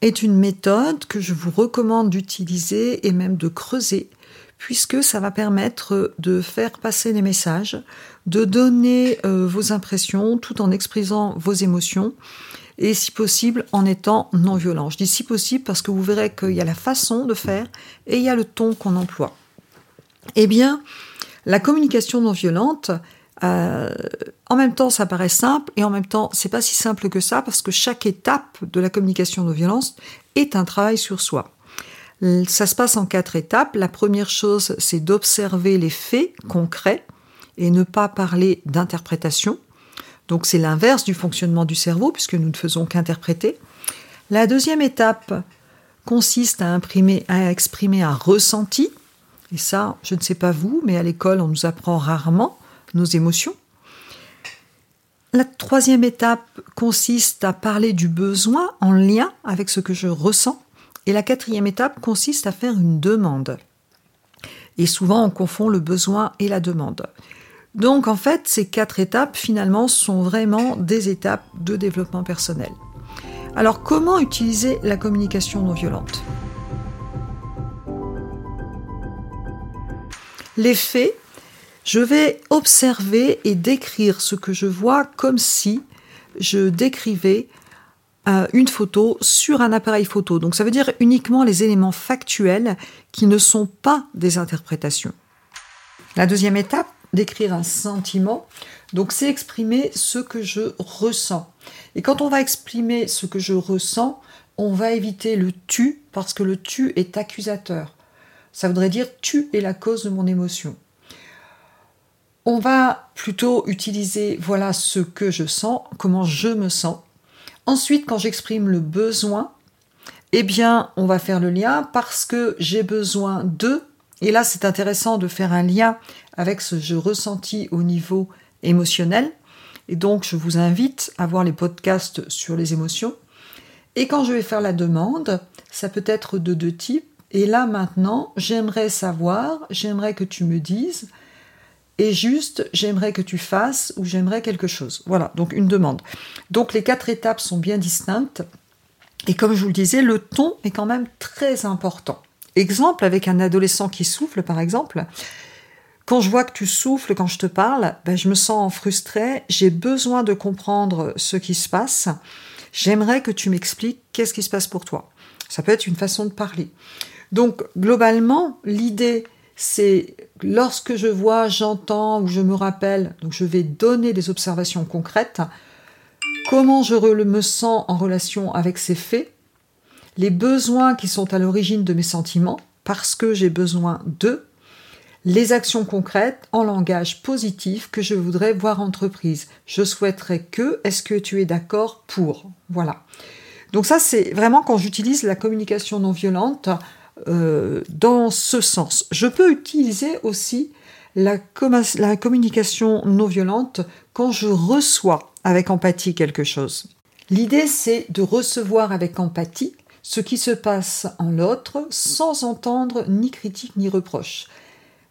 est une méthode que je vous recommande d'utiliser et même de creuser puisque ça va permettre de faire passer des messages, de donner euh, vos impressions tout en exprimant vos émotions et si possible en étant non violent. Je dis si possible parce que vous verrez qu'il y a la façon de faire et il y a le ton qu'on emploie. Eh bien, la communication non violente, euh, en même temps, ça paraît simple et en même temps, c'est pas si simple que ça parce que chaque étape de la communication non violence est un travail sur soi. Ça se passe en quatre étapes. La première chose, c'est d'observer les faits concrets et ne pas parler d'interprétation. Donc c'est l'inverse du fonctionnement du cerveau puisque nous ne faisons qu'interpréter. La deuxième étape consiste à, imprimer, à exprimer un ressenti. Et ça, je ne sais pas vous, mais à l'école, on nous apprend rarement nos émotions. La troisième étape consiste à parler du besoin en lien avec ce que je ressens. Et la quatrième étape consiste à faire une demande. Et souvent, on confond le besoin et la demande. Donc, en fait, ces quatre étapes, finalement, sont vraiment des étapes de développement personnel. Alors, comment utiliser la communication non violente? Les faits, je vais observer et décrire ce que je vois comme si je décrivais une photo sur un appareil photo. Donc ça veut dire uniquement les éléments factuels qui ne sont pas des interprétations. La deuxième étape, d'écrire un sentiment, donc c'est exprimer ce que je ressens. Et quand on va exprimer ce que je ressens, on va éviter le tu parce que le tu est accusateur. Ça voudrait dire tu es la cause de mon émotion. On va plutôt utiliser voilà ce que je sens, comment je me sens. Ensuite, quand j'exprime le besoin, eh bien, on va faire le lien parce que j'ai besoin de, et là c'est intéressant de faire un lien avec ce je ressenti au niveau émotionnel, et donc je vous invite à voir les podcasts sur les émotions. Et quand je vais faire la demande, ça peut être de deux types, et là maintenant, j'aimerais savoir, j'aimerais que tu me dises, et juste j'aimerais que tu fasses ou j'aimerais quelque chose. Voilà, donc une demande. Donc les quatre étapes sont bien distinctes. Et comme je vous le disais, le ton est quand même très important. Exemple avec un adolescent qui souffle, par exemple. Quand je vois que tu souffles quand je te parle, ben, je me sens frustrée, j'ai besoin de comprendre ce qui se passe. J'aimerais que tu m'expliques qu'est-ce qui se passe pour toi. Ça peut être une façon de parler. Donc globalement, l'idée, c'est lorsque je vois, j'entends ou je me rappelle, donc je vais donner des observations concrètes, comment je me sens en relation avec ces faits, les besoins qui sont à l'origine de mes sentiments, parce que j'ai besoin d'eux, les actions concrètes en langage positif que je voudrais voir entreprise. Je souhaiterais que, est-ce que tu es d'accord pour? Voilà. Donc ça, c'est vraiment quand j'utilise la communication non violente euh, dans ce sens. Je peux utiliser aussi la, la communication non violente quand je reçois avec empathie quelque chose. L'idée, c'est de recevoir avec empathie ce qui se passe en l'autre sans entendre ni critique ni reproche.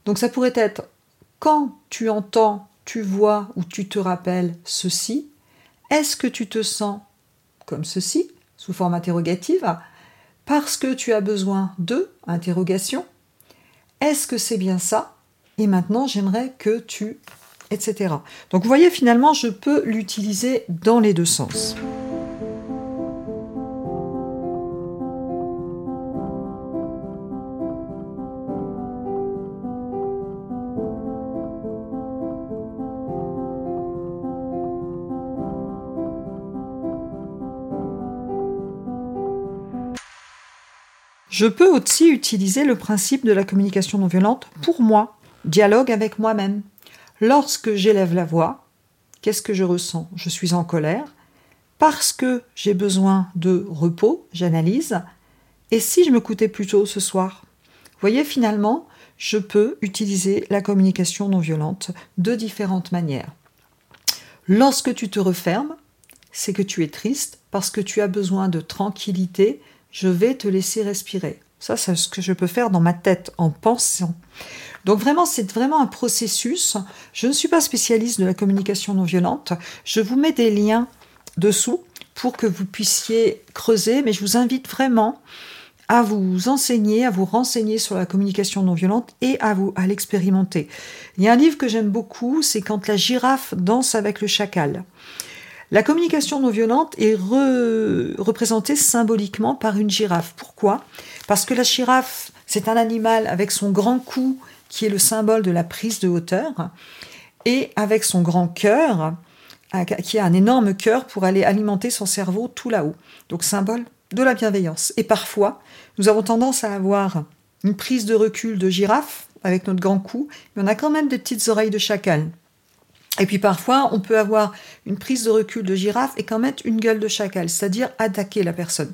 Donc ça pourrait être quand tu entends, tu vois ou tu te rappelles ceci, est-ce que tu te sens comme ceci, sous forme interrogative parce que tu as besoin de interrogation. Est-ce que c'est bien ça Et maintenant, j'aimerais que tu etc. Donc vous voyez, finalement, je peux l'utiliser dans les deux sens. Je peux aussi utiliser le principe de la communication non violente pour moi, dialogue avec moi-même. Lorsque j'élève la voix, qu'est-ce que je ressens? Je suis en colère parce que j'ai besoin de repos, j'analyse. Et si je me coûtais plus tôt ce soir? Vous voyez, finalement, je peux utiliser la communication non violente de différentes manières. Lorsque tu te refermes, c'est que tu es triste parce que tu as besoin de tranquillité, je vais te laisser respirer. Ça, c'est ce que je peux faire dans ma tête en pensant. Donc vraiment, c'est vraiment un processus. Je ne suis pas spécialiste de la communication non violente. Je vous mets des liens dessous pour que vous puissiez creuser, mais je vous invite vraiment à vous enseigner, à vous renseigner sur la communication non violente et à vous à l'expérimenter. Il y a un livre que j'aime beaucoup, c'est quand la girafe danse avec le chacal. La communication non violente est représentée symboliquement par une girafe. Pourquoi? Parce que la girafe, c'est un animal avec son grand cou qui est le symbole de la prise de hauteur et avec son grand cœur qui a un énorme cœur pour aller alimenter son cerveau tout là-haut. Donc symbole de la bienveillance. Et parfois, nous avons tendance à avoir une prise de recul de girafe avec notre grand cou, mais on a quand même des petites oreilles de chacal. Et puis parfois, on peut avoir une prise de recul de girafe et quand même une gueule de chacal, c'est-à-dire attaquer la personne.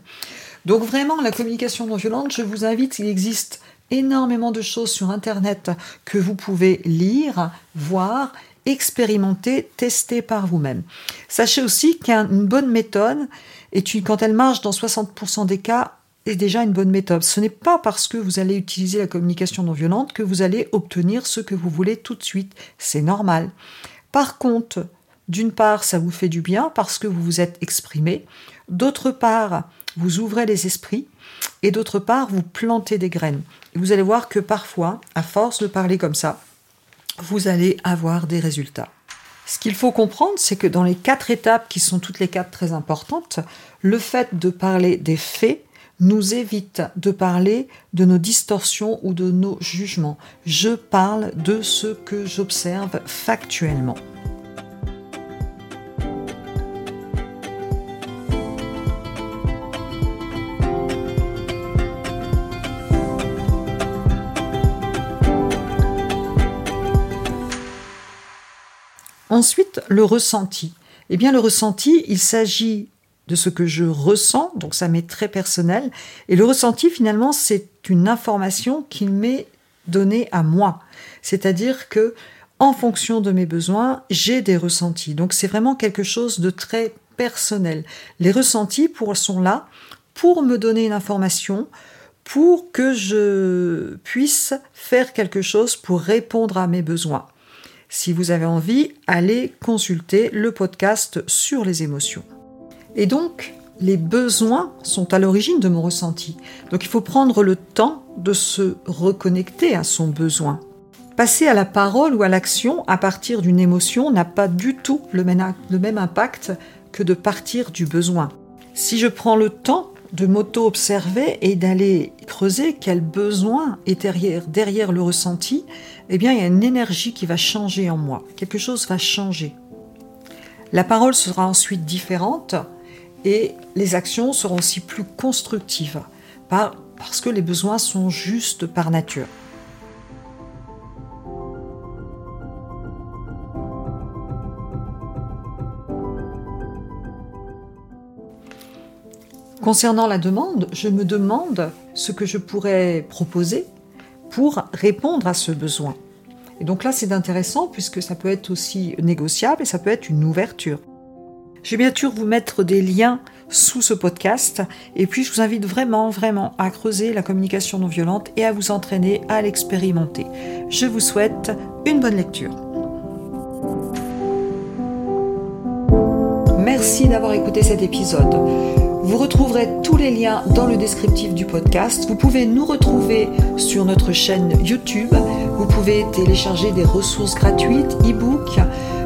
Donc vraiment, la communication non violente, je vous invite, il existe énormément de choses sur Internet que vous pouvez lire, voir, expérimenter, tester par vous-même. Sachez aussi qu'une bonne méthode, et quand elle marche dans 60% des cas, est déjà une bonne méthode. Ce n'est pas parce que vous allez utiliser la communication non violente que vous allez obtenir ce que vous voulez tout de suite. C'est normal. Par contre, d'une part, ça vous fait du bien parce que vous vous êtes exprimé. D'autre part, vous ouvrez les esprits. Et d'autre part, vous plantez des graines. Et vous allez voir que parfois, à force de parler comme ça, vous allez avoir des résultats. Ce qu'il faut comprendre, c'est que dans les quatre étapes qui sont toutes les quatre très importantes, le fait de parler des faits nous évite de parler de nos distorsions ou de nos jugements. Je parle de ce que j'observe factuellement. Ensuite, le ressenti. Eh bien, le ressenti, il s'agit ce que je ressens, donc ça m'est très personnel. Et le ressenti, finalement, c'est une information qui m'est donnée à moi. C'est-à-dire que, en fonction de mes besoins, j'ai des ressentis. Donc c'est vraiment quelque chose de très personnel. Les ressentis pour, sont là pour me donner une information, pour que je puisse faire quelque chose pour répondre à mes besoins. Si vous avez envie, allez consulter le podcast sur les émotions. Et donc, les besoins sont à l'origine de mon ressenti. Donc il faut prendre le temps de se reconnecter à son besoin. Passer à la parole ou à l'action à partir d'une émotion n'a pas du tout le même, impact que de partir du besoin. Si je prends le temps de m'auto-observer et d'aller creuser quel besoin est derrière, derrière le ressenti, eh bien, il y a une énergie qui va changer en moi. Quelque chose va changer. La parole sera ensuite différente et les actions seront aussi plus constructives parce que les besoins sont justes par nature. Concernant la demande, je me demande ce que je pourrais proposer pour répondre à ce besoin. Et donc là, c'est intéressant puisque ça peut être aussi négociable et ça peut être une ouverture. Je vais bien sûr vous mettre des liens sous ce podcast et puis je vous invite vraiment, vraiment à creuser la communication non violente et à vous entraîner à l'expérimenter. Je vous souhaite une bonne lecture. Merci d'avoir écouté cet épisode. Vous retrouverez tous les liens dans le descriptif du podcast. Vous pouvez nous retrouver sur notre chaîne YouTube. Vous pouvez télécharger des ressources gratuites, e-books.